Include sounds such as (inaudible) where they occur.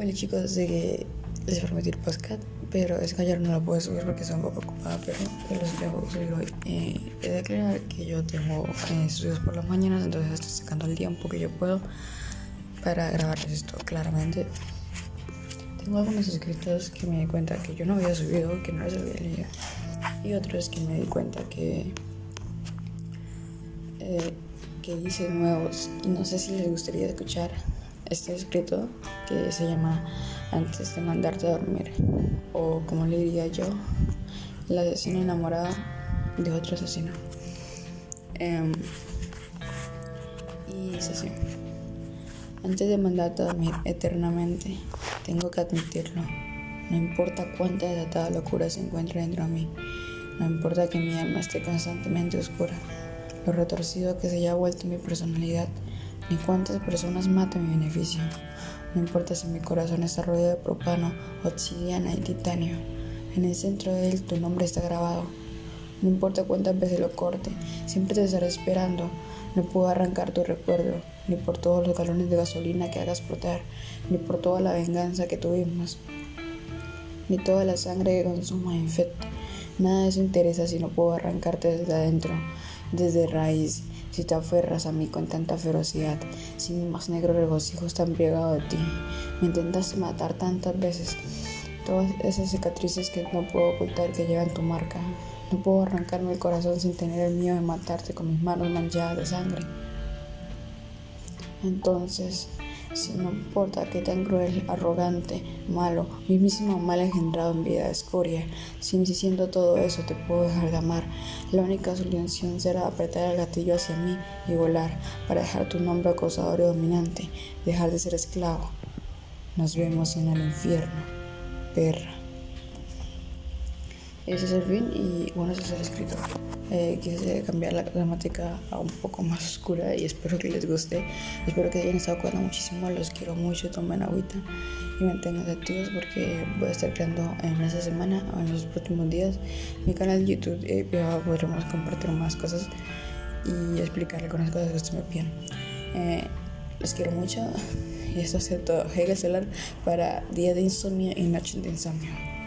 Hola chicos, de les prometí el podcast, pero es que ayer no lo puedo subir porque estoy un poco ocupada, pero los voy a subir hoy. Eh, he de aclarar que yo tengo eh, estudios por las mañanas, entonces estoy sacando el tiempo que yo puedo para grabarles esto claramente. Tengo algunos escritos que me di cuenta que yo no había subido, que no los había leído, y otros que me di cuenta que, eh, que hice nuevos y no sé si les gustaría escuchar este escrito que se llama Antes de mandarte a dormir, o como le diría yo, la asesina enamorada de otro asesino. Em, y es así. Antes de mandarte a dormir eternamente, tengo que admitirlo. No importa cuánta desatada locura se encuentre dentro de mí. No importa que mi alma esté constantemente oscura. Lo retorcido que se haya vuelto mi personalidad ni cuántas personas matan mi beneficio. No importa si mi corazón está rodeado de propano, obsidiana y titanio. En el centro de él tu nombre está grabado. No importa cuántas veces lo corte, siempre te estaré esperando. No puedo arrancar tu recuerdo, ni por todos los galones de gasolina que hagas explotar, ni por toda la venganza que tuvimos, ni toda la sangre que consuma e infecta. Nada de eso interesa si no puedo arrancarte desde adentro, desde raíz si te aferras a mí con tanta ferocidad, si mi más negro regocijo está embriagado de ti, me intentaste matar tantas veces, todas esas cicatrices que no puedo ocultar que llevan tu marca, no puedo arrancarme el corazón sin tener el miedo de matarte con mis manos manchadas de sangre. Entonces, si no importa qué tan cruel, arrogante, malo, mismísimo mal engendrado en vida escoria, si siendo todo eso te puedo dejar de amar, la única solución será apretar el gatillo hacia mí y volar para dejar tu nombre acosador y dominante, dejar de ser esclavo. Nos vemos en el infierno, perra. Ese es el fin y bueno, ese es el escrito. Eh, quise cambiar la gramática a un poco más oscura y espero que les guste. Espero que hayan estado cuidando muchísimo. Los quiero mucho. Tomen agüita y mantengan activos porque voy a estar creando en esta semana o en los próximos días mi canal de YouTube. Eh, ya podremos compartir más cosas y explicar algunas cosas que ustedes me piden. Eh, los quiero mucho (laughs) y esto es todo. Hegel Solar para día de insomnio y noche de insomnio.